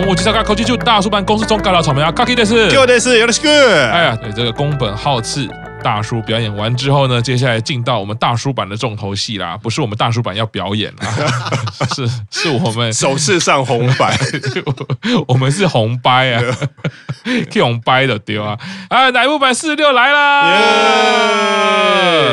东武机场科技就大叔版公司中干了草莓啊，卡基的是，就的是，有的是 good。哎呀，对这个宫本浩次大叔表演完之后呢，接下来进到我们大叔版的重头戏啦，不是我们大叔版要表演啦，是是我们 首次上红白，我们是红白啊，可以红白的丢啊，啊，乃木坂四十六来啦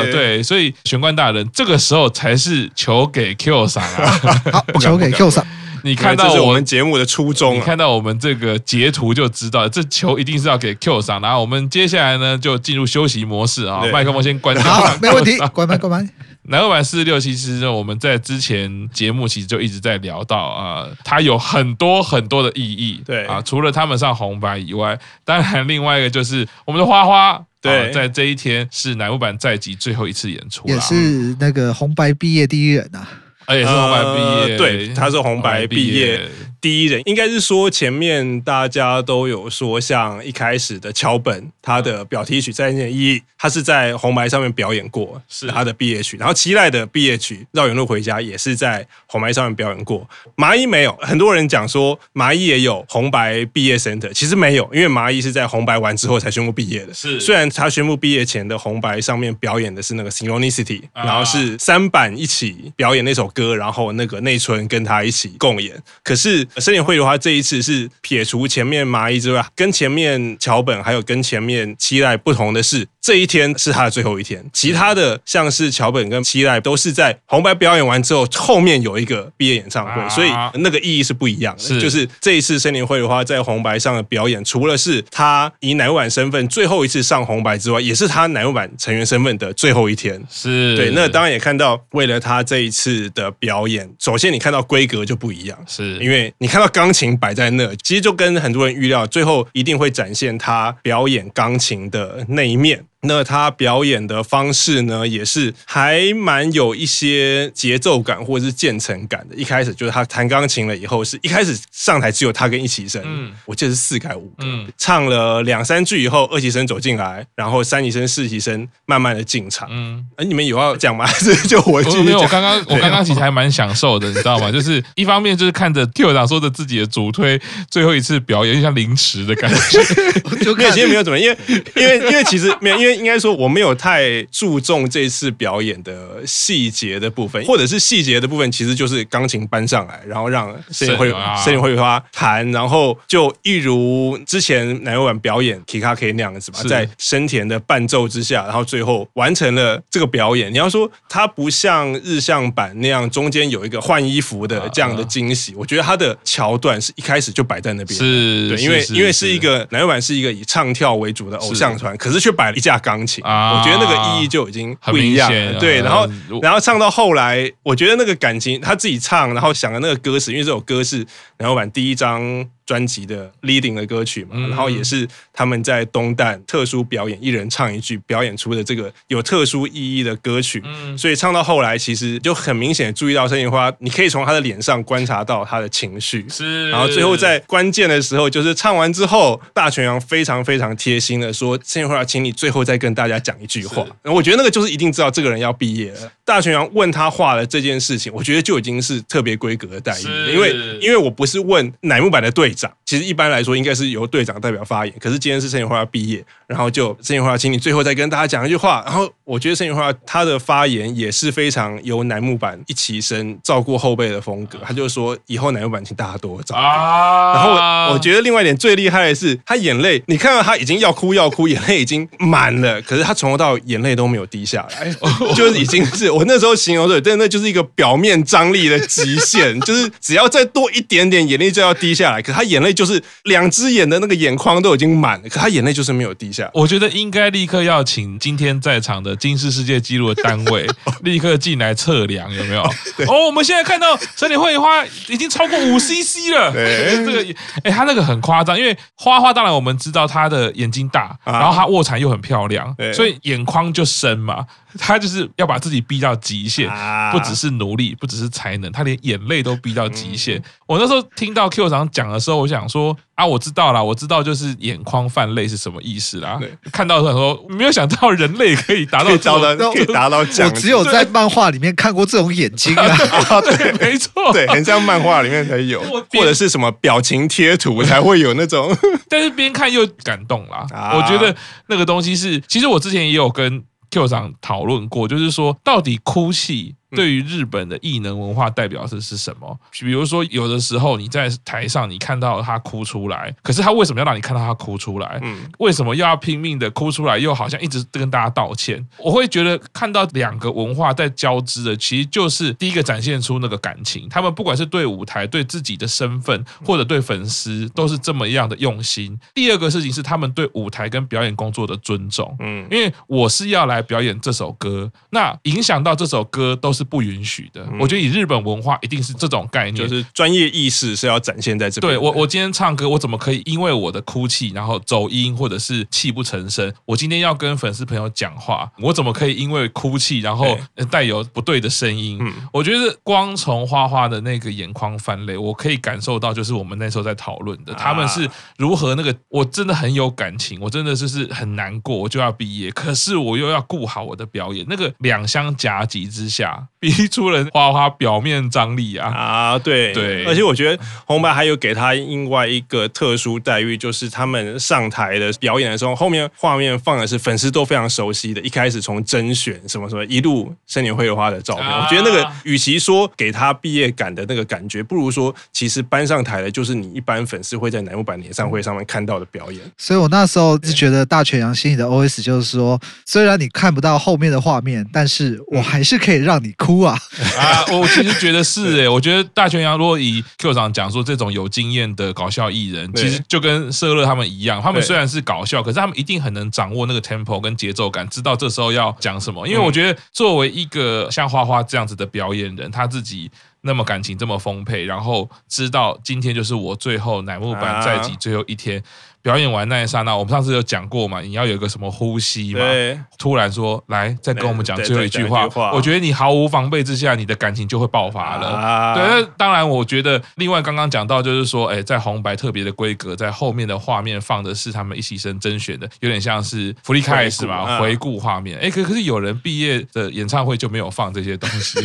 ，yeah! 对，所以玄关大人这个时候才是球给 Q 桑啊，好，球给 Q 桑。你看到我们节目的初衷，你看到我们这个截图就知道，这球一定是要给 Q 上。然后我们接下来呢，就进入休息模式啊，麦克风先关掉。好，没问题，关麦，关麦。乃木坂四十六，其实呢，我们在之前节目其实就一直在聊到啊，它有很多很多的意义。对啊，除了他们上红白以外，当然另外一个就是我们的花花。对，在这一天是乃木坂在即最后一次演出，也是那个红白毕业第一人啊。而且是红白毕业，呃，对，他是红白毕业。第一人应该是说，前面大家都有说，像一开始的桥本，他的表题曲《再见一》，他是在红白上面表演过，是他的毕业曲。然后期待的毕业曲《绕远路回家》也是在红白上面表演过。麻衣没有，很多人讲说麻衣也有红白毕业 center，其实没有，因为麻衣是在红白完之后才宣布毕业的。是，虽然他宣布毕业前的红白上面表演的是那个 Synchronicity，然后是三板一起表演那首歌，然后那个内村跟他一起共演，可是。森田会的话这一次是撇除前面麻衣之外，跟前面桥本还有跟前面期待不同的是，这一天是他的最后一天。其他的像是桥本跟期待都是在红白表演完之后，后面有一个毕业演唱会，所以那个意义是不一样的。是就是这一次森林会的话在红白上的表演，除了是他以乃木坂身份最后一次上红白之外，也是他乃木坂成员身份的最后一天。是对，那当然也看到为了他这一次的表演，首先你看到规格就不一样，是因为。你看到钢琴摆在那，其实就跟很多人预料，最后一定会展现他表演钢琴的那一面。那他表演的方式呢，也是还蛮有一些节奏感或者是渐层感的。一开始就是他弹钢琴了以后，是一开始上台只有他跟一起生，嗯，我记得是四改五个，嗯，唱了两三句以后，二级生走进来，然后三级生、四级生慢慢的进场，嗯，哎，你们有要讲吗？还是就我继续讲？没有，我刚刚我刚刚其实还蛮享受的，你知道吗？就是一方面就是看着 Q 长说着自己的主推最后一次表演，就像临时的感觉，就看其实没有怎么，因为因为因为其实没有因为。应该说我没有太注重这次表演的细节的部分，或者是细节的部分，其实就是钢琴搬上来，然后让生田绘生田绘花弹，然后就一如之前奶油版表演 Kikake 那样子吧，在生田的伴奏之下，然后最后完成了这个表演。你要说它不像日向版那样中间有一个换衣服的这样的惊喜，我觉得它的桥段是一开始就摆在那边，是对，因为因为是一个奶油版是一个以唱跳为主的偶像团，可是却摆了一架。钢琴，我觉得那个意义就已经不一样。对，然后然后唱到后来，我觉得那个感情他自己唱，然后想的那个歌词，因为这首歌是梁老板第一张。专辑的 leading 的歌曲嘛，然后也是他们在东旦特殊表演，一人唱一句表演出的这个有特殊意义的歌曲。嗯所以唱到后来，其实就很明显注意到生田花，你可以从他的脸上观察到他的情绪。是，然后最后在关键的时候，就是唱完之后，大泉洋非常非常贴心的说：“生田花，请你最后再跟大家讲一句话。”然后我觉得那个就是一定知道这个人要毕业了。大泉洋问他话的这件事情，我觉得就已经是特别规格的待遇，因为因为我不是问乃木坂的队。其实一般来说应该是由队长代表发言，可是今天是生田花要毕业，然后就生田花，请你最后再跟大家讲一句话。然后我觉得生田花他的发言也是非常由楠木板一起身照顾后辈的风格，他就说以后楠木板请大家多照顾。然后我，我觉得另外一点最厉害的是他眼泪，你看到他已经要哭要哭，眼泪已经满了，可是他从头到尾眼泪都没有滴下来，就是已经是我那时候形容对，但那就是一个表面张力的极限，就是只要再多一点点眼泪就要滴下来，可他。眼泪就是两只眼的那个眼眶都已经满了，可他眼泪就是没有滴下。我觉得应该立刻要请今天在场的金氏世界纪录的单位 立刻进来测量，有没有？哦，我们现在看到生田绘梨花已经超过五 CC 了。这个，哎，他那个很夸张，因为花花当然我们知道他的眼睛大，然后他卧蚕又很漂亮，所以眼眶就深嘛。他就是要把自己逼到极限，啊不只是努力，不只是才能，他连眼泪都逼到极限。我那时候听到 Q 长讲的时候，我想说啊，我知道啦，我知道就是眼眶泛泪是什么意思啦。对看到的时候说，没有想到人类可以达到可以达到可以达到这样，我只有在漫画里面看过这种眼睛啊。啊，对 没错，对，很像漫画里面才有，或者是什么表情贴图才会有那种。但是边看又感动啦。啊我觉得那个东西是，其实我之前也有跟 Q 长讨论过，就是说到底哭戏。对于日本的异能文化代表是是什么？比如说，有的时候你在台上，你看到他哭出来，可是他为什么要让你看到他哭出来？嗯，为什么又要拼命的哭出来？又好像一直跟大家道歉。我会觉得看到两个文化在交织的，其实就是第一个展现出那个感情。他们不管是对舞台、对自己的身份，或者对粉丝，都是这么样的用心。第二个事情是他们对舞台跟表演工作的尊重。嗯，因为我是要来表演这首歌，那影响到这首歌都是。是不允许的。我觉得以日本文化，一定是这种概念，就是专业意识是要展现在这边。对我，我今天唱歌，我怎么可以因为我的哭泣，然后走音，或者是泣不成声？我今天要跟粉丝朋友讲话，我怎么可以因为哭泣，然后带有不对的声音？我觉得光从花花的那个眼眶泛泪，我可以感受到，就是我们那时候在讨论的，他们是如何那个，我真的很有感情，我真的就是很难过，我就要毕业，可是我又要顾好我的表演，那个两相夹击之下。逼出了花花表面张力啊！啊，对对，而且我觉得红白还有给他另外一个特殊待遇，就是他们上台的表演的时候，后面画面放的是粉丝都非常熟悉的，一开始从甄选什么什么一路生年会花的照片。啊、我觉得那个与其说给他毕业感的那个感觉，不如说其实搬上台的就是你一般粉丝会在乃木坂演唱会上面看到的表演。所以我那时候就觉得大泉洋心里的 OS 就是说，虽然你看不到后面的画面，但是我还是可以让你哭。啊！啊，我其实觉得是诶，我觉得大泉洋如果以 Q 长讲说这种有经验的搞笑艺人，其实就跟社乐他们一样，他们虽然是搞笑，可是他们一定很能掌握那个 tempo 跟节奏感，知道这时候要讲什么。因为我觉得作为一个像花花这样子的表演人，他自己那么感情这么丰沛，然后知道今天就是我最后乃木坂在即最后一天。表演完那一刹那，我们上次有讲过嘛？你要有一个什么呼吸嘛？对突然说来，再跟我们讲最后一句话。我觉得你毫无防备之下，你的感情就会爆发了。啊、对，那当然，我觉得另外刚刚讲到就是说，哎，在红白特别的规格，在后面的画面放的是他们一起生甄选的，有点像是福利开始嘛，回顾画面。哎，可可是有人毕业的演唱会就没有放这些东西。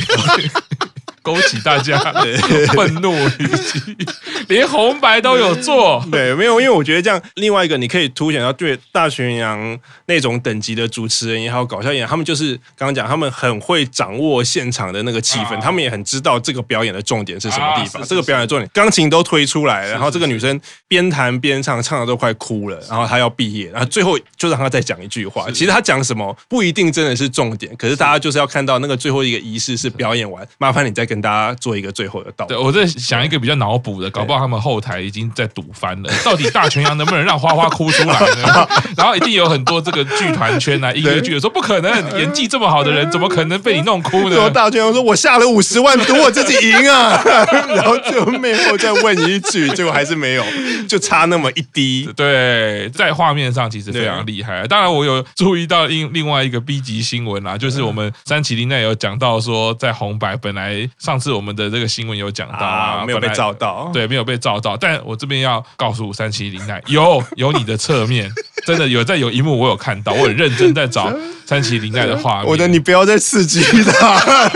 勾起大家 愤怒，以及 连红白都有做。对，没有，因为我觉得这样，另外一个你可以凸显到，对大巡洋那种等级的主持人也好，搞笑演员，他们就是刚刚讲，他们很会掌握现场的那个气氛，他们也很知道这个表演的重点是什么地方。这个表演的重点，钢琴都推出来了，然后这个女生边弹边唱，唱的都快哭了，然后她要毕业，然后最后就让她再讲一句话。其实她讲什么不一定真的是重点，可是大家就是要看到那个最后一个仪式是表演完，麻烦你再跟。跟大家做一个最后的道。对，我在想一个比较脑补的，搞不好他们后台已经在赌翻了。到底大泉洋能不能让花花哭出来呢？然后一定有很多这个剧团圈啊、音乐剧的说不可能，演技这么好的人，怎么可能被你弄哭呢？大泉洋说：“我下了五十万赌我自己赢啊！” 然后就背后再问一句，结果还是没有，就差那么一滴。对，在画面上其实非常厉害。当然，我有注意到另另外一个 B 级新闻啊，就是我们山崎绫奈有讲到说，在红白本来。上次我们的这个新闻有讲到啊，啊，没有被照到，对，没有被照到。但我这边要告诉三七零奈，有有你的侧面，真的有在有一幕我有看到，我很认真在找 三七零奈的画面。我的，你不要再刺激他，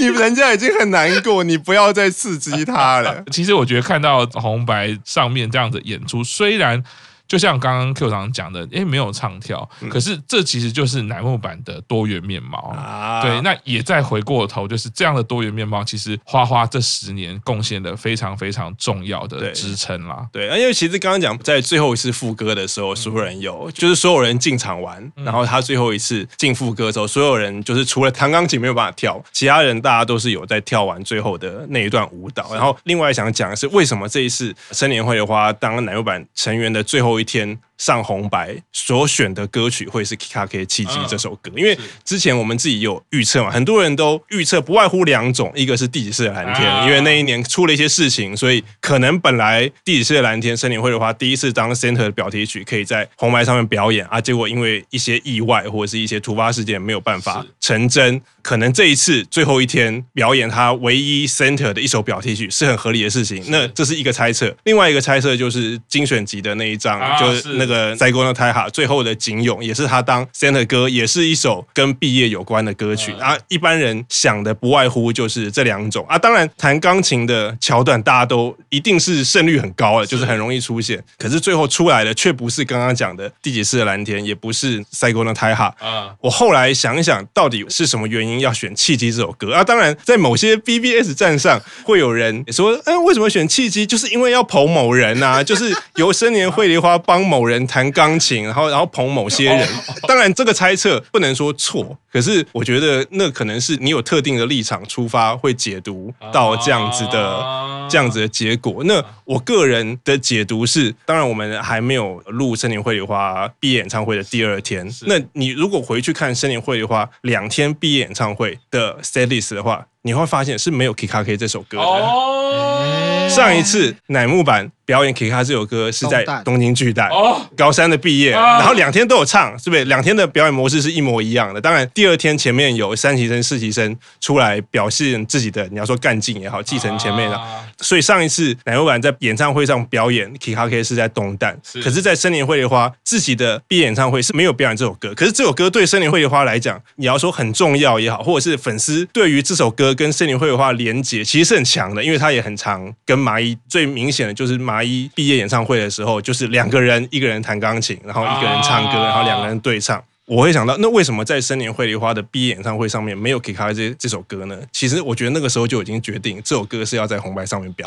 你人家已经很难过，你不要再刺激他了。其实我觉得看到红白上面这样子演出，虽然。就像刚刚 Q 堂讲的，诶，没有唱跳，可是这其实就是乃木坂的多元面貌。啊、对，那也再回过头，就是这样的多元面貌，其实花花这十年贡献的非常非常重要的支撑啦。对，因为其实刚刚讲在最后一次副歌的时候，所有人有，就是所有人进场玩，然后他最后一次进副歌的时候，所有人就是除了弹钢琴没有办法跳，其他人大家都是有在跳完最后的那一段舞蹈。然后另外想讲的是，为什么这一次生年会的话，当乃木坂成员的最后一天上红白所选的歌曲会是 Kikake 契机这首歌，因为之前我们自己有预测嘛，很多人都预测不外乎两种，一个是第几次的蓝天，因为那一年出了一些事情，所以可能本来第几次的蓝天森林会的话，第一次当 center 的表题曲可以在红白上面表演啊，结果因为一些意外或者是一些突发事件没有办法成真。可能这一次最后一天表演他唯一 center 的一首表题曲是很合理的事情，那这是一个猜测。另外一个猜测就是精选集的那一张，就是。那个 Saigo no Taiha 最后的景勇，也是他当 center 歌，也是一首跟毕业有关的歌曲。啊，一般人想的不外乎就是这两种啊。当然，弹钢琴的桥段大家都一定是胜率很高的，就是很容易出现。可是最后出来的却不是刚刚讲的第几次的蓝天，也不是 Saigo no Taiha。啊，我后来想一想，到底是什么原因？要选契机这首歌啊，当然在某些 BBS 站上会有人说，哎，为什么选契机？就是因为要捧某人啊，就是由生年绘梨花帮某人弹钢琴，然后然后捧某些人。当然这个猜测不能说错，可是我觉得那可能是你有特定的立场出发，会解读到这样子的这样子的结果。那我个人的解读是，当然我们还没有录森林会的花毕业演唱会的第二天，那你如果回去看森林会的花两天毕业演唱会的 setlist 的话，你会发现是没有 Kikake 这首歌的。Oh、上一次乃木坂。表演《Kikake》这首歌是在东京巨蛋，高三的毕业，然后两天都有唱，是不是？两天的表演模式是一模一样的。当然，第二天前面有三期生、四期生出来表现自己的，你要说干劲也好，继承前面的。所以上一次乃木坂在演唱会上表演《Kikake》是在东蛋，可是，在森林会的花自己的毕业演唱会是没有表演这首歌。可是这首歌对森林会的花来讲，你要说很重要也好，或者是粉丝对于这首歌跟森林绘梨花连接其实是很强的，因为他也很常跟麻衣最明显的就是麻。衣毕业演唱会的时候，就是两个人，一个人弹钢琴，然后一个人唱歌，然后两个人对唱。我会想到，那为什么在森年绘梨花的毕业演唱会上面没有 Kikake 这这首歌呢？其实我觉得那个时候就已经决定这首歌是要在红白上面表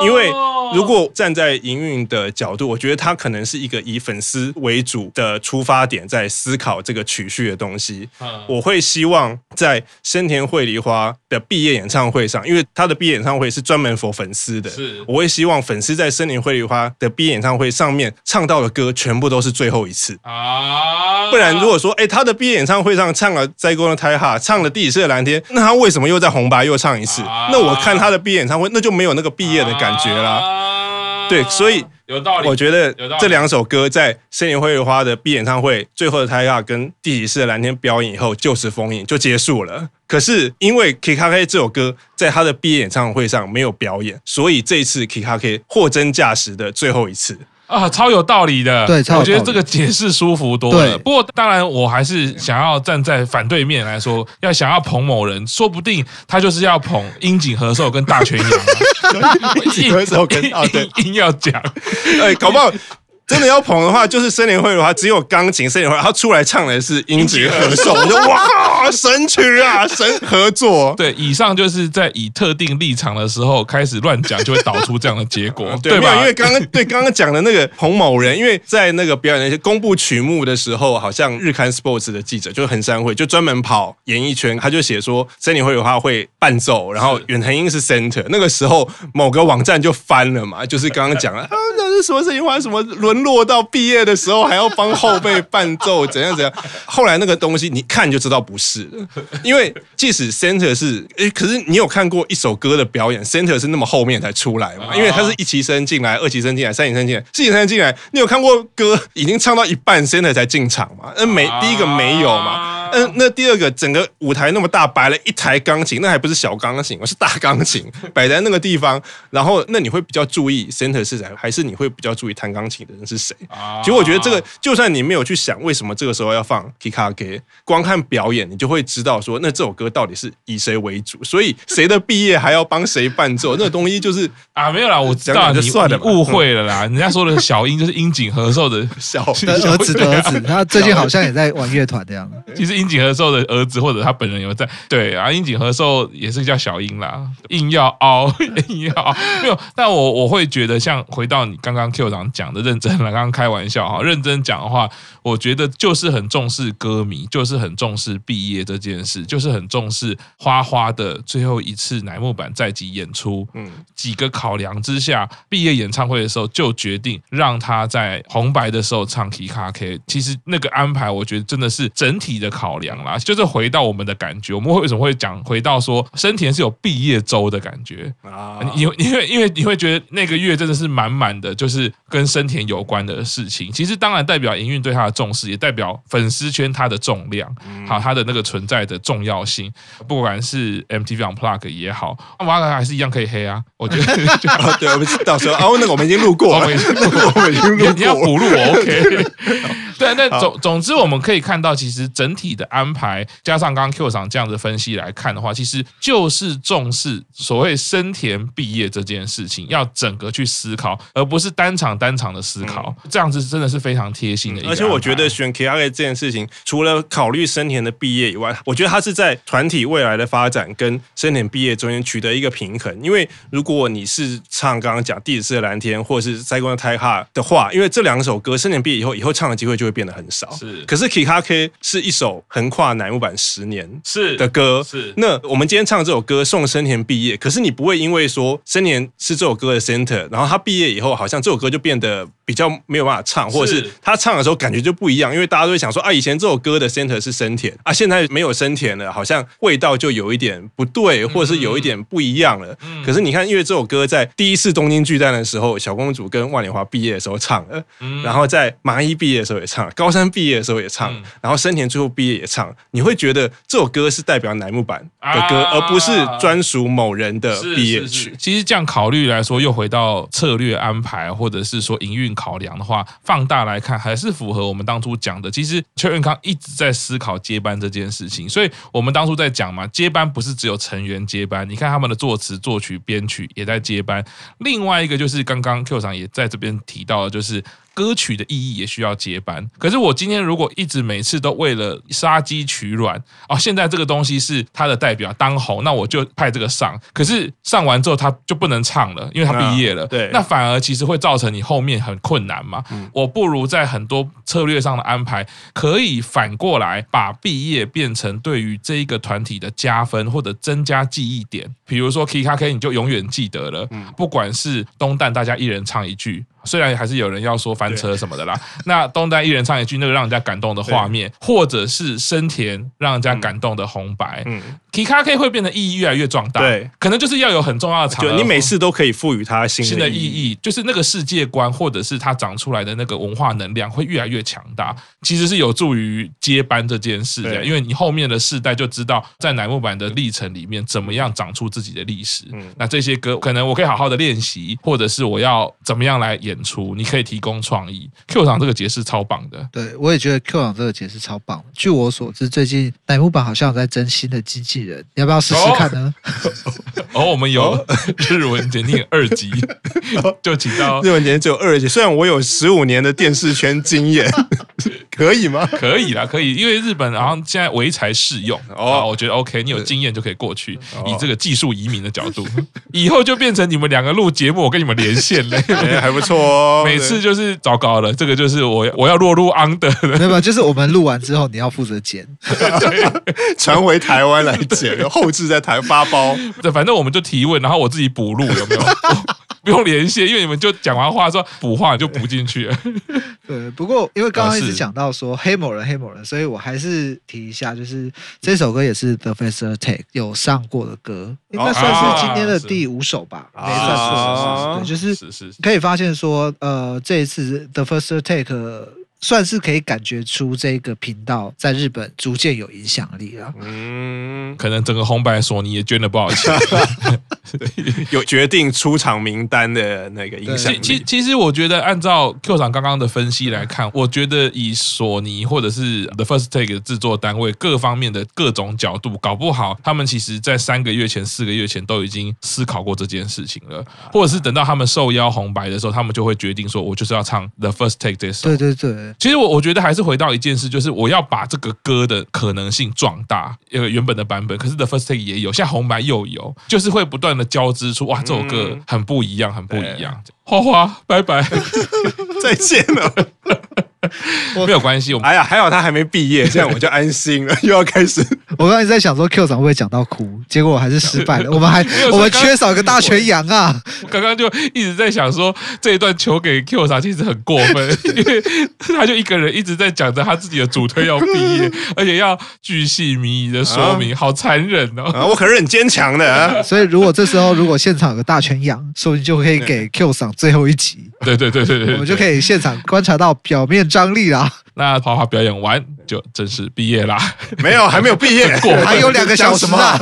演。因为如果站在营运的角度，我觉得他可能是一个以粉丝为主的出发点，在思考这个曲序的东西。我会希望在森田绘梨花的毕业演唱会上，因为他的毕业演唱会是专门 for 粉丝的，是我会希望粉丝在森田绘梨花的毕业演唱会上面唱到的歌全部都是最后一次啊，不然。如果说，哎，他的毕业演唱会上唱了《Saigo no Taiha》，唱了《第几次的蓝天》，那他为什么又在红白又唱一次？那我看他的毕业演唱会，那就没有那个毕业的感觉啦。对，所以有道理。我觉得这两首歌在森田绘梨花的毕业演唱会最后的 Taiha 跟《第几次的蓝天》表演以后，就此封印就结束了。可是因为 Kikake 这首歌在他的毕业演唱会上没有表演，所以这一次 Kikake 货真价实的最后一次。啊，超有道理的。对，我觉得这个解释舒服多了。不过，当然，我还是想要站在反对面来说，要想要捧某人，说不定他就是要捧樱井和寿跟大泉洋。樱井和寿跟 啊，对，硬要讲，哎，搞不好。真的要捧的话，就是森林会的话，只有钢琴森田绘，他出来唱的是樱井和寿，我就哇，神曲啊，神合作。对，以上就是在以特定立场的时候开始乱讲，就会导出这样的结果，对吧？因为刚刚对刚刚讲的那个彭某人，因为在那个表演那些公布曲目的时候，好像日刊 Sports 的记者就是横山会，就专门跑演艺圈，他就写说森林会的话会伴奏，然后远藤英是 center。那个时候某个网站就翻了嘛，就是刚刚讲了啊，那是什么事情？发生什么轮？落到毕业的时候还要帮后辈伴奏，怎样怎样？后来那个东西你看就知道不是了，因为即使 center 是诶，可是你有看过一首歌的表演，center 是那么后面才出来嘛？因为它是一期生进来，二期生进来，三期生进来，四期生进来，你有看过歌已经唱到一半，center 才进场嘛？那没第一个没有嘛？嗯，那第二个，整个舞台那么大，摆了一台钢琴，那还不是小钢琴，而是大钢琴摆在那个地方。然后，那你会比较注意 center 是谁，还是你会比较注意弹钢琴的人是谁？其实我觉得这个，就算你没有去想为什么这个时候要放 Kikake，光看表演，你就会知道说，那这首歌到底是以谁为主。所以，谁的毕业还要帮谁伴奏？那个东西就是 啊，没有啦，我知道就算了，你误会了啦。人家说的小樱就是樱井和寿的小儿子的儿子，他最近好像也在玩乐团的样子。其实。樱井和寿的儿子或者他本人有在。对啊，樱井和寿也是叫小樱啦，硬要凹，硬要凹没有。但我我会觉得，像回到你刚刚 Q 长讲的，认真了，刚刚开玩笑哈，认真讲的话，我觉得就是很重视歌迷，就是很重视毕业这件事，就是很重视花花的最后一次乃木坂在即演出。嗯，几个考量之下，毕业演唱会的时候就决定让他在红白的时候唱 Kikake。其实那个安排，我觉得真的是整体的考量啦。就是回到我们的感觉，我们会为什么会讲回到说生田是有毕业周的感觉啊？因为因为因为你会觉得那个月真的是满满的，就是跟生田有关的事情。其实当然代表营运对他的重视，也代表粉丝圈他的重量，好，他的那个存在的重要性。不管是 MTV Unplugged 也好，那瓦卡还是一样可以黑啊。我觉得 对，我们到时候啊，那个我们已经录过了，我们已经录过，我们已经录过，你要补录我 OK。对，那总总之我们可以看到，其实整体的安排，加上刚刚 Q 厂这样的分析来看的话，其实就是重视所谓生田毕业这件事情，要整个去思考，而不是单场单场的思考。这样子真的是非常贴心的。而且我觉得选 Kikake 这件事情，除了考虑生田的毕业以外，我觉得他是在团体未来的发展跟生田毕业中间取得一个平衡。因为如果你是唱刚刚讲第四次的蓝天，或者是塞宫的 Tai Ha 的话，因为这两首歌生田毕业以后，以后唱的机会就会变得很少，是。可是 Kikake 是一首横跨乃木坂十年是的歌，是。是那我们今天唱这首歌送生田毕业，可是你不会因为说生田是这首歌的 center，然后他毕业以后，好像这首歌就变得比较没有办法唱，或者是。他唱的时候感觉就不一样，因为大家都会想说啊，以前这首歌的 center 是生田啊，现在没有生田了，好像味道就有一点不对，或者是有一点不一样了。嗯、可是你看，因为这首歌在第一次东京巨蛋的时候，小公主跟万年华毕业的时候唱了，嗯、然后在麻衣毕业的时候也唱了，高三毕业的时候也唱，嗯、然后生田最后毕业也唱，你会觉得这首歌是代表乃木坂的歌，啊、而不是专属某人的毕业曲。其实这样考虑来说，又回到策略安排，或者是说营运考量的话，放大来看，还是符合我们当初讲的。其实邱元康一直在思考接班这件事情，所以我们当初在讲嘛，接班不是只有成员接班，你看他们的作词、作曲、编曲也在接班。另外一个就是刚刚 Q 厂也在这边提到的，就是。歌曲的意义也需要接班。可是我今天如果一直每次都为了杀鸡取卵哦，现在这个东西是他的代表当红，那我就派这个上。可是上完之后他就不能唱了，因为他毕业了。对，那反而其实会造成你后面很困难嘛。我不如在很多策略上的安排，可以反过来把毕业变成对于这一个团体的加分或者增加记忆点。比如说 Kikake，你就永远记得了，不管是东旦，大家一人唱一句。虽然还是有人要说翻车什么的啦，那东丹一人唱一句那个让人家感动的画面，或者是生田让人家感动的红白，嗯，Kikake 会变得意义越来越壮大，对，可能就是要有很重要的场合，你每次都可以赋予它新的，新的意义，就是那个世界观或者是它长出来的那个文化能量会越来越强大，其实是有助于接班这件事的，因为你后面的世代就知道在乃木坂的历程里面怎么样长出自己的历史，嗯，那这些歌可能我可以好好的练习，或者是我要怎么样来演。演出你可以提供创意，Q 场这个解释超棒的。对，我也觉得 Q 场这个解释超棒。据我所知，最近乃木坂好像有在征新的经纪人，你要不要试试看呢？哦，我们有日文简定二级，就请到日文简定只有二级。虽然我有十五年的电视圈经验，可以吗？可以啦，可以，因为日本好像现在唯才适用哦，我觉得 OK，你有经验就可以过去。以这个技术移民的角度，以后就变成你们两个录节目，我跟你们连线嘞，还不错哦。每次就是糟糕了，这个就是我我要落入 under 了，没有，就是我们录完之后你要负责剪，传回台湾来剪，后置在台发包。对，反正我们就提问，然后我自己补录，有没有？不用连线，因为你们就讲完话说补话就补进去了。对，不过因为刚刚一直讲到说黑某人黑某人，所以我还是提一下，就是这首歌也是 The First Take 有上过的歌，应该算是今天的第五首吧，没算错。对，就是可以发现说，呃，这一次 The First Take。算是可以感觉出这个频道在日本逐渐有影响力了。嗯，可能整个红白索尼也捐了不少钱，有决定出场名单的那个影响力。其其实我觉得，按照 Q 厂刚刚的分析来看，我觉得以索尼或者是 The First Take 的制作单位各方面的各种角度，搞不好他们其实在三个月前、四个月前都已经思考过这件事情了，或者是等到他们受邀红白的时候，他们就会决定说，我就是要唱 The First Take 这首。对对对。对。其实我我觉得还是回到一件事，就是我要把这个歌的可能性壮大。呃，原本的版本，可是 The First Take 也有，现在红白又有，就是会不断的交织出哇，这首歌很不一样，很不一样。花花，拜拜，再见了。没有关系，我们哎呀，还好他还没毕业，这样我就安心了。又要开始，我刚才在想说 Q 长会不会讲到哭，结果我还是失败了。我们还我们缺少个大全羊啊！刚刚就一直在想说，这一段球给 Q 长其实很过分，因为他就一个人一直在讲着他自己的主推要毕业，而且要巨细靡遗的说明，好残忍哦！啊，我可是很坚强的。啊所以如果这时候如果现场有个大全羊，说不定就可以给 Q 长最后一集。对对对对对，我们就可以现场观察到表面张力啊。那花花表演完就正式毕业啦？没有，还没有毕业，过还有两个小时啊！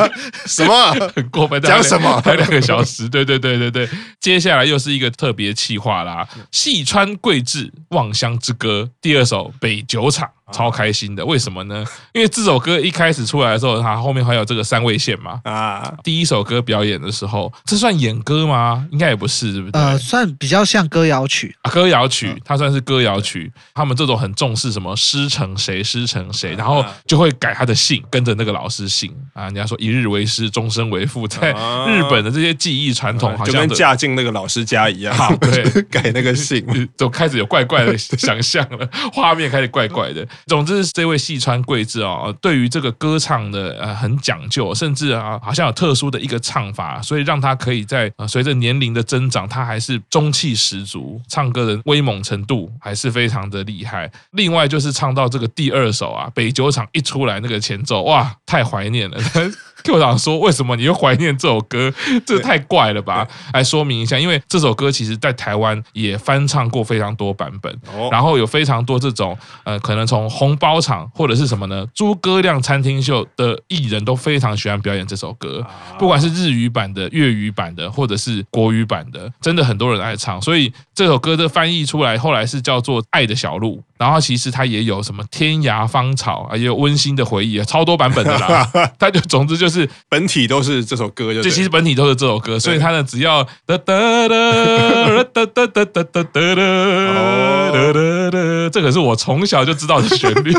什么？很过分？讲什么？还有两个小时？对对对对对。接下来又是一个特别企划啦，细川贵志《望乡之歌》第二首《北酒厂》。超开心的，为什么呢？因为这首歌一开始出来的时候，它后面还有这个三位线嘛。啊，第一首歌表演的时候，这算演歌吗？应该也不是，对不对？呃，算比较像歌谣曲。啊，歌谣曲，它算是歌谣曲。他们这种很重视什么师承谁，师承谁，然后就会改他的姓，跟着那个老师姓啊。人家说一日为师，终身为父，在日本的这些技艺传统，好像就跟嫁进那个老师家一样。对，改那个姓，就开始有怪怪的想象了，画面开始怪怪的。总之，这位细川贵志哦，对于这个歌唱的呃很讲究，甚至啊好像有特殊的一个唱法，所以让他可以在呃随着年龄的增长，他还是中气十足，唱歌的威猛程度还是非常的厉害。另外就是唱到这个第二手啊，北酒厂一出来那个前奏，哇，太怀念了。Q 长说：“为什么你会怀念这首歌？这太怪了吧！”来说明一下，因为这首歌其实在台湾也翻唱过非常多版本，然后有非常多这种呃，可能从红包场或者是什么呢，猪哥亮餐厅秀的艺人都非常喜欢表演这首歌，不管是日语版的、粤语版的，或者是国语版的，真的很多人爱唱。所以这首歌的翻译出来，后来是叫做《爱的小路》，然后其实它也有什么天涯芳草啊，也有温馨的回忆，超多版本的啦。它就总之就是。是本体都是这首歌，就其实本体都是这首歌，所以他呢，只要 哒哒哒哒哒哒哒哒哒哒哒，这可是我从小就知道的旋律。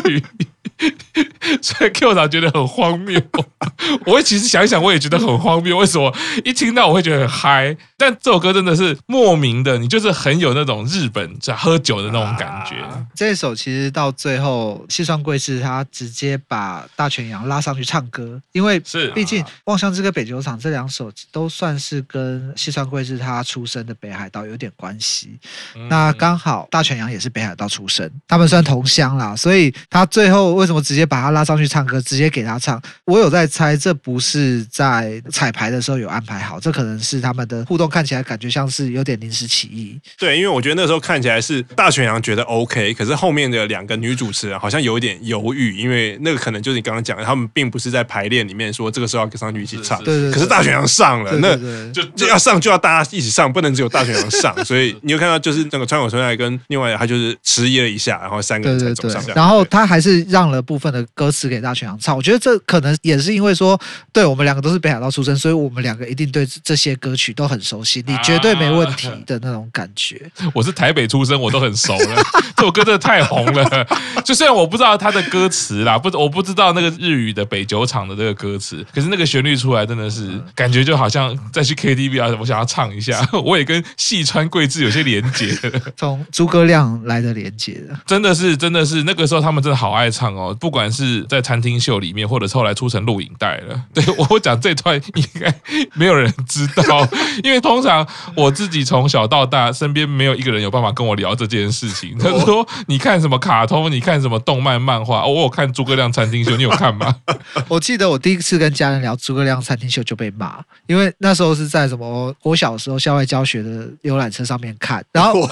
所以 Q 长觉得很荒谬，我其实想想我也觉得很荒谬。为什么一听到我会觉得很嗨？但这首歌真的是莫名的，你就是很有那种日本在喝酒的那种感觉。啊、这首其实到最后，西川贵志他直接把大泉洋拉上去唱歌，因为是毕竟《望乡之歌》《北酒厂》这两首都算是跟西川贵志他出生的北海道有点关系。嗯、那刚好大泉洋也是北海道出生，他们算同乡啦，所以他最后为什么直接把他拉上去唱歌，直接给他唱？我有在猜，这不是在彩排的时候有安排好，这可能是他们的互动。看起来感觉像是有点临时起意。对，因为我觉得那时候看起来是大泉洋觉得 OK，可是后面的两个女主持人好像有一点犹豫，因为那个可能就是你刚刚讲的，他们并不是在排练里面说这个时候要跟上去一起唱。对对。可是大泉洋上了，那就就要上就要大家一起上，不能只有大泉洋上。所以你有看到就是那个川口春奈跟另外他就是迟疑了一下，然后三个人才走上。然后他还是让了部分的歌词给大泉洋唱。我觉得这可能也是因为说，对我们两个都是北海道出身，所以我们两个一定对这些歌曲都很熟悉。你绝对没问题的那种感觉。我是台北出生，我都很熟了。这首歌真的太红了。就虽然我不知道他的歌词啦，不，我不知道那个日语的北酒厂的这个歌词，可是那个旋律出来真的是感觉就好像再去 KTV 啊，我想要唱一下。我也跟细川贵志有些连接，从诸葛亮来的连接的，真的是真的是那个时候他们真的好爱唱哦。不管是在餐厅秀里面，或者后来出成录影带了。对，我讲这段应该没有人知道，因为通常。我自己从小到大，身边没有一个人有办法跟我聊这件事情。他说：“你看什么卡通？你看什么动漫漫画？”哦，我有看《诸葛亮餐厅秀》，你有看吗？我记得我第一次跟家人聊《诸葛亮餐厅秀》就被骂，因为那时候是在什么我小时候校外教学的游览车上面看，然后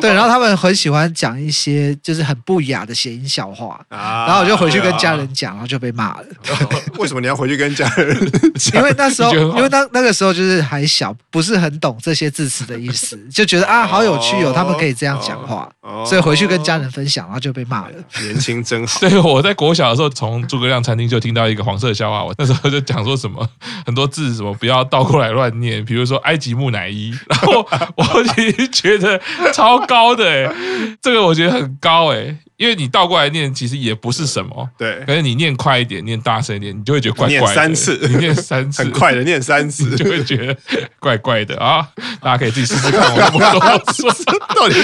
对，然后他们很喜欢讲一些就是很不雅的谐音笑话，然后我就回去跟家家人讲，然后就被骂了。为什么你要回去跟家人？因为那时候，因为那那个时候就是还小，不是很懂这些字词的意思，就觉得啊，好有趣哦，他们可以这样讲话，所以回去跟家人分享，然后就被骂了。年轻真好。对，我在国小的时候，从诸葛亮餐厅就听到一个黄色笑话，我那时候就讲说什么很多字什么不要倒过来乱念，比如说埃及木乃伊，然后我其实觉得超高的哎，这个我觉得很高哎。因为你倒过来念，其实也不是什么。对，可是你念快一点，念大声一点，你就会觉得怪怪的。念三次，你念三次，很快的念三次，就会觉得怪怪的啊！大家可以自己试试看，我那么多说 到底。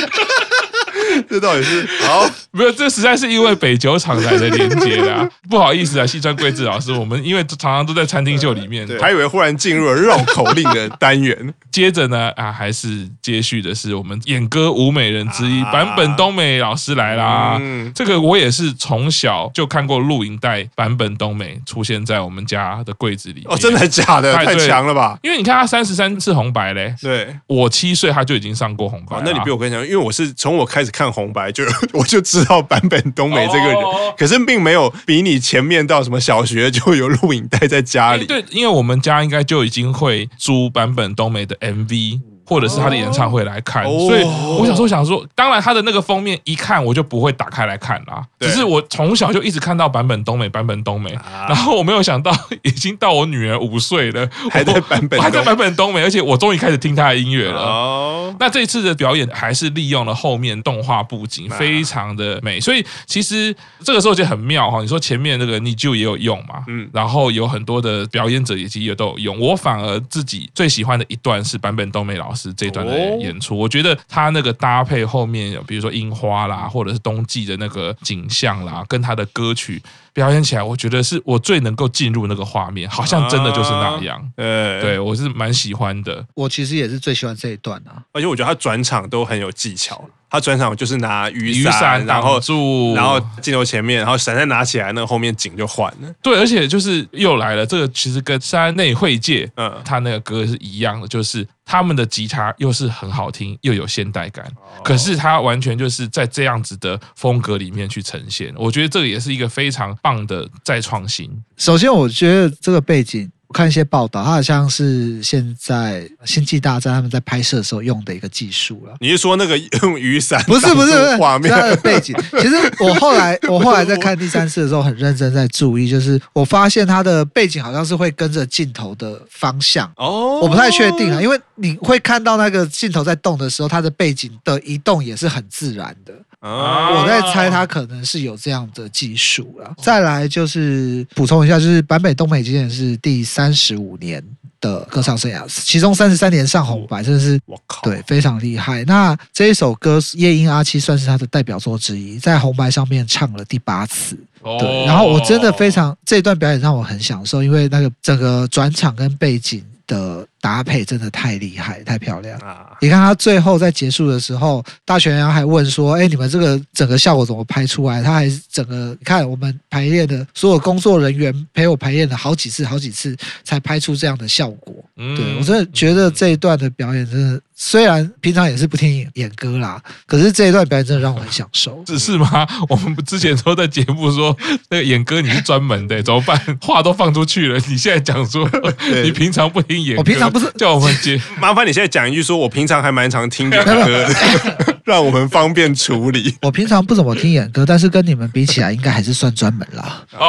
这到底是好？没有，这实在是因为北酒厂来的连接的、啊。不好意思啊，西川贵志老师，我们因为常常都在餐厅秀里面，还以为忽然进入了绕口令的单元。接着呢，啊，还是接续的是我们演歌舞美人之一版本冬美老师来啦。嗯，这个我也是从小就看过录影带，版本冬美出现在我们家的柜子里。哦，真的假的？太强了吧！因为你看他三十三次红白嘞。对，我七岁他就已经上过红白。哦，那你比我更强，因为我是从我开始看红白就 我就知道坂本冬美这个人，可是并没有比你前面到什么小学就有录影带在家里。对，因为我们家应该就已经会租坂本冬美的 MV。或者是他的演唱会来看，所以我想说，想说，当然他的那个封面一看我就不会打开来看啦。只是我从小就一直看到版本冬美，版本冬美，然后我没有想到已经到我女儿五岁了，还在版本，还在版本冬美，而且我终于开始听她的音乐了。哦，那这一次的表演还是利用了后面动画布景，非常的美。所以其实这个时候就很妙哈。你说前面那个 NiziU 也有用嘛？嗯，然后有很多的表演者以及也都有用。我反而自己最喜欢的一段是版本冬美老师。是这段的演出，我觉得他那个搭配后面，比如说樱花啦，或者是冬季的那个景象啦，跟他的歌曲表演起来，我觉得是我最能够进入那个画面，好像真的就是那样。呃，对，我是蛮喜欢的。我其实也是最喜欢这一段啊，而且我觉得他转场都很有技巧。他转场就是拿雨伞，然后住，然后镜头前面，然后伞再拿起来，那个后面景就换了。对，而且就是又来了，这个其实跟山内惠介，嗯，他那个歌是一样的，就是他们的吉他又是很好听，又有现代感，可是他完全就是在这样子的风格里面去呈现。我觉得这个也是一个非常棒的再创新。首先，我觉得这个背景。我看一些报道，它好像是现在《星际大战》他们在拍摄的时候用的一个技术了。你是说那个用雨伞？不是不是，画面它的背景。其实我后来我后来在看第三次的时候，很认真在注意，就是我发现它的背景好像是会跟着镜头的方向。哦，我不太确定啊，因为你会看到那个镜头在动的时候，它的背景的移动也是很自然的。啊，我在猜他可能是有这样的技术了。再来就是补充一下，就是坂本东美今年是第三十五年的歌唱生涯，其中三十三年上红白，真的是我靠，对，非常厉害。那这一首歌《夜莺阿七》算是他的代表作之一，在红白上面唱了第八次。对，然后我真的非常这一段表演让我很享受，因为那个整个转场跟背景的搭配真的太厉害，太漂亮啊！你看他最后在结束的时候，大泉洋还问说：“哎，你们这个整个效果怎么拍出来？”他还整个你看我们排练的所有工作人员陪我排练了好几次，好几次才拍出这样的效果。嗯，对，我真的觉得这一段的表演真的，虽然平常也是不听演演歌啦，可是这一段表演真的让我很享受。只是吗？我们之前都在节目说那个演歌你是专门的，怎么办？话都放出去了，你现在讲说 你平常不听演歌，我平常不是叫我们接，麻烦你现在讲一句，说我平常还蛮常听演歌的，让我们方便处理。我平常不怎么听演歌，但是跟你们比起来，应该还是算专门啦。哦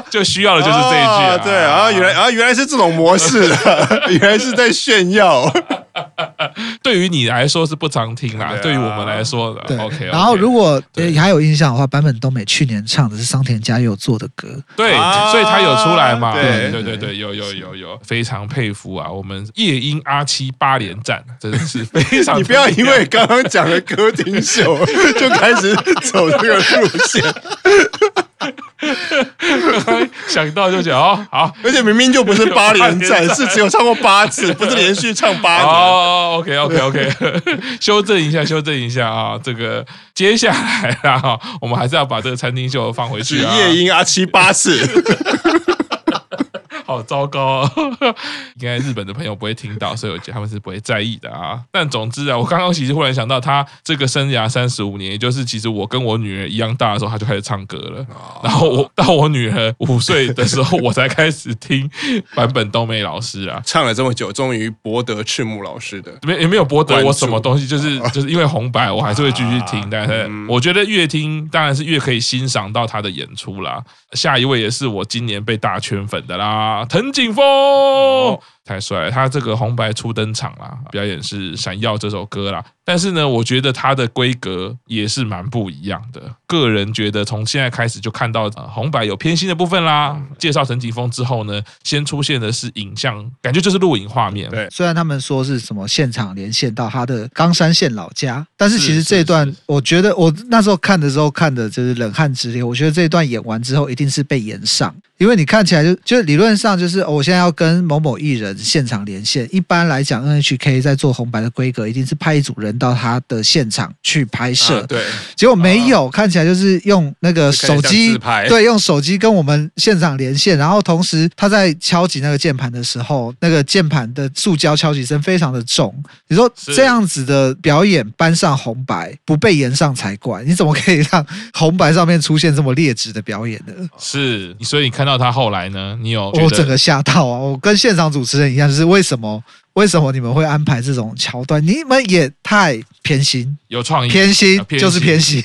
哦，就需要的就是这一句啊，对啊，原来啊原来是这种模式的，原来是在炫耀。对于你来说是不常听啦，对于我们来说对，OK。然后如果你还有印象的话，坂本冬美去年唱的是桑田佳佑做的歌，对，所以他有出来嘛？对对对对，有有有有，非常佩服啊！我们夜莺阿七八连战 真的是非常。你不要因为刚刚讲的歌厅秀就开始走这个路线。想到就讲哦，好，而且明明就不是八连战，是只有唱过八次，不是连续唱八年。哦，OK，OK，OK，修正一下，修正一下啊，这个接下来啊，我们还是要把这个餐厅秀放回去啊。夜莺啊七八次。好糟糕啊！应该日本的朋友不会听到，所以我觉得他们是不会在意的啊。但总之啊，我刚刚其实忽然想到，他这个生涯三十五年，也就是其实我跟我女儿一样大的时候，他就开始唱歌了。然后我到我女儿五岁的时候，我才开始听坂本冬美老师啊，唱了这么久，终于博得赤木老师的没也没有博得我什么东西，就是就是因为红白，我还是会继续听。但是我觉得越听当然是越可以欣赏到他的演出啦。下一位也是我今年被大圈粉的啦，藤井风。太帅了，他这个红白初登场啦，表演是《闪耀》这首歌啦。但是呢，我觉得他的规格也是蛮不一样的。个人觉得，从现在开始就看到、呃、红白有偏心的部分啦。介绍藤井风之后呢，先出现的是影像，感觉就是录影画面。对，虽然他们说是什么现场连线到他的冈山县老家，但是其实这一段，我觉得我那时候看的时候看的就是冷汗直流。我觉得这一段演完之后，一定是被延上，因为你看起来就就理论上就是、哦、我现在要跟某某艺人现场连线。一般来讲，NHK 在做红白的规格，一定是派一组人到他的现场去拍摄。啊、对，结果没有，啊、看起来就是用那个手机，对，用手机跟我们现场连线，然后同时他在敲击那个键盘的时候，那个键盘的塑胶敲击声非常的重。你说这样子的表演搬上红白不被延上才怪，你怎么可以让红白上面出现这么劣质的表演呢？是，所以你看到他后来呢，你有我整个吓到啊！我跟现场主持人一样，就是为什么？为什么你们会安排这种桥段？你们也太偏心，有创意，偏心就是偏心。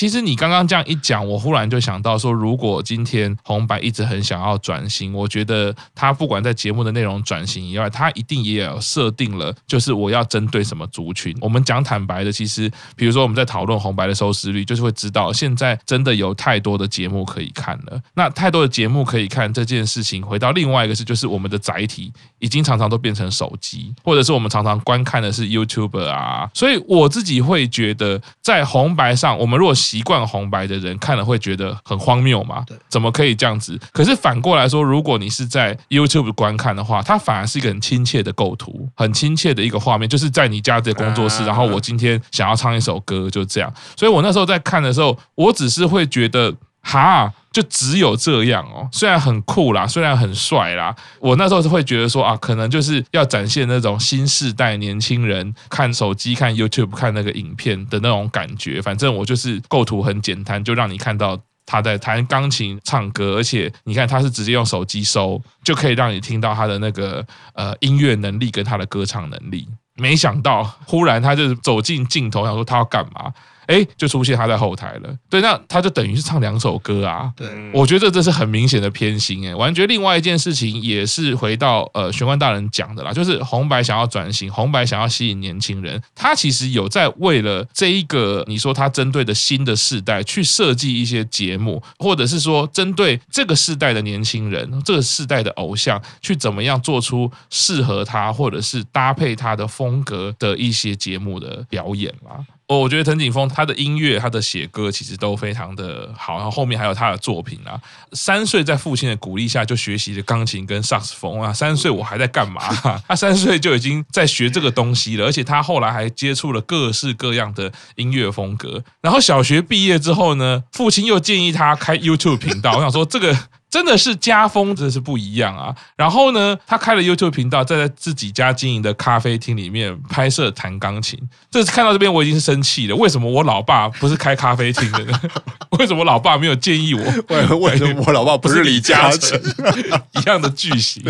其实你刚刚这样一讲，我忽然就想到说，如果今天红白一直很想要转型，我觉得他不管在节目的内容转型以外，他一定也有设定了，就是我要针对什么族群。我们讲坦白的，其实比如说我们在讨论红白的收视率，就是会知道现在真的有太多的节目可以看了。那太多的节目可以看这件事情，回到另外一个是，就是我们的载体已经常常都变成手机，或者是我们常常观看的是 YouTube 啊。所以我自己会觉得，在红白上，我们如果习惯红白的人看了会觉得很荒谬嘛？对，怎么可以这样子？可是反过来说，如果你是在 YouTube 观看的话，它反而是一个很亲切的构图，很亲切的一个画面，就是在你家的工作室，然后我今天想要唱一首歌，就这样。所以我那时候在看的时候，我只是会觉得，哈。就只有这样哦，虽然很酷啦，虽然很帅啦，我那时候是会觉得说啊，可能就是要展现那种新世代年轻人看手机、看 YouTube、看那个影片的那种感觉。反正我就是构图很简单，就让你看到他在弹钢琴、唱歌，而且你看他是直接用手机收，就可以让你听到他的那个呃音乐能力跟他的歌唱能力。没想到忽然他就走进镜头，想说他要干嘛？哎，就出现他在后台了。对，那他就等于是唱两首歌啊。对，我觉得这是很明显的偏心。哎，完全另外一件事情也是回到呃玄关大人讲的啦，就是红白想要转型，红白想要吸引年轻人，他其实有在为了这一个你说他针对的新的世代去设计一些节目，或者是说针对这个世代的年轻人，这个世代的偶像去怎么样做出适合他或者是搭配他的风格的一些节目的表演啦。我觉得藤井风他的音乐、他的写歌其实都非常的好，然后后面还有他的作品啊。三岁在父亲的鼓励下就学习了钢琴跟萨克斯风啊。三岁我还在干嘛？他三岁就已经在学这个东西了，而且他后来还接触了各式各样的音乐风格。然后小学毕业之后呢，父亲又建议他开 YouTube 频道。我想说这个。真的是家风，真的是不一样啊！然后呢，他开了 YouTube 频道，在在自己家经营的咖啡厅里面拍摄弹钢琴。这次看到这边，我已经是生气了。为什么我老爸不是开咖啡厅的呢？为什么我老爸没有建议我？为为什么我老爸不是李嘉诚 一样的巨星？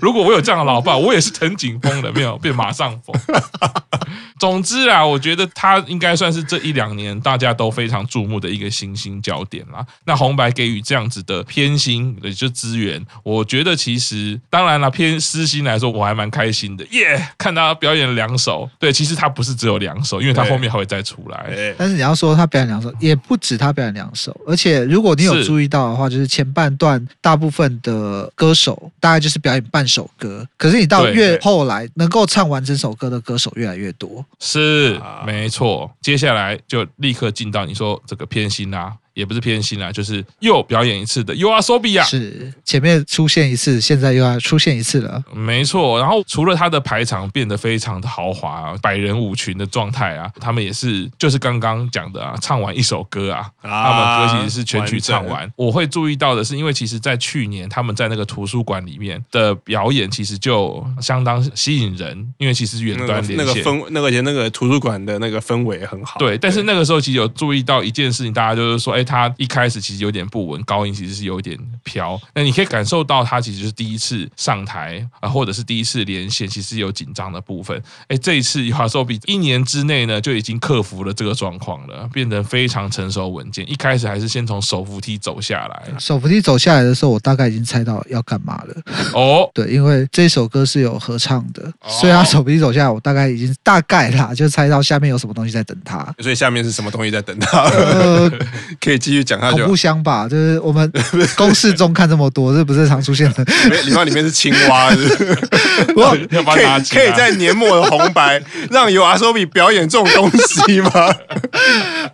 如果我有这样的老爸，我也是藤井风的，没有变马上风。总之啊，我觉得他应该算是这一两年大家都非常注目的一个新兴焦点啦。那红白给予这样子的偏心。也就资源，我觉得其实当然了，偏私心来说，我还蛮开心的，耶、yeah!！看他表演两首，对，其实他不是只有两首，因为他后面还会再出来。但是你要说他表演两首，也不止他表演两首，而且如果你有注意到的话，就是前半段大部分的歌手大概就是表演半首歌，可是你到越后来能够唱完整首歌的歌手越来越多。是，没错。接下来就立刻进到你说这个偏心啊。也不是偏心啦，就是又表演一次的 YOASOBI 是前面出现一次，现在又要出现一次了。没错，然后除了他的排场变得非常的豪华，百人舞群的状态啊，他们也是就是刚刚讲的啊，唱完一首歌啊，啊他们歌其实是全曲唱完。完我会注意到的是，因为其实在去年他们在那个图书馆里面的表演，其实就相当吸引人，因为其实远端连线，那个氛，那个而且那个图书馆的那个氛围很好。对，但是那个时候其实有注意到一件事情，大家就是说，哎，他一开始其实有点不稳，高音其实是有一点飘。那你可以感受到他其实是第一次上台啊，或者是第一次连线，其实有紧张的部分。哎，这一次 YOASOBI 一年之内呢就已经克服了这个状况了，变得非常成熟稳健。一开始还是先从手扶梯走下来，手扶梯走下来的时候，我大概已经猜到要干嘛了。哦，对，因为这首歌是有合唱的，哦、所以他手扶梯走下来，我大概已经大概啦，就猜到下面有什么东西在等他。所以下面是什么东西在等他？呃，可以继续讲下去。恐怖箱吧，就是我们 公式中看这么多，这不是常出现的。礼貌里面是青蛙，是是 我 可以可以在年末的红白让 YOASOBI 表演这种东西吗？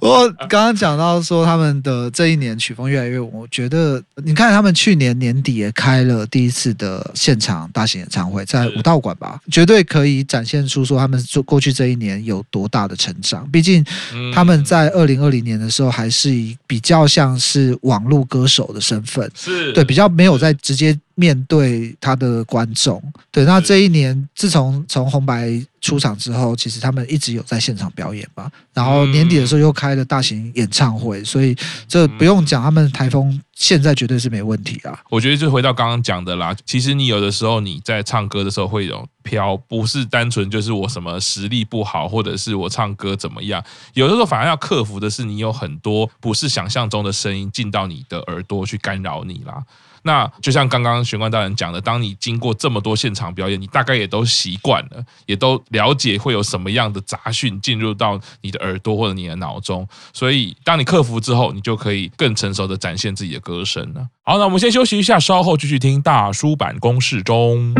我刚刚讲到说他们的这一年曲风越来越稳，我觉得你看他们去年年底也开了第一次的现场大型演唱会，在武道馆吧，绝对可以展现出说他们做过去这一年有多大的成长。毕竟他们在二零二零年的时候还是以比较像是网络歌手的身份，是。对比较没有在直接。面对他的观众，对，那这一年自从从红白出场之后，其实他们一直有在现场表演吧。然后年底的时候又开了大型演唱会，所以这不用讲，他们台风现在绝对是没问题啊。我觉得就回到刚刚讲的啦，其实你有的时候你在唱歌的时候会有飘，不是单纯就是我什么实力不好，或者是我唱歌怎么样，有的时候反而要克服的是你有很多不是想象中的声音进到你的耳朵去干扰你啦。那就像刚刚玄关大人讲的，当你经过这么多现场表演，你大概也都习惯了，也都了解会有什么样的杂讯进入到你的耳朵或者你的脑中，所以当你克服之后，你就可以更成熟的展现自己的歌声了。好，那我们先休息一下，稍后继续听大叔版公式中。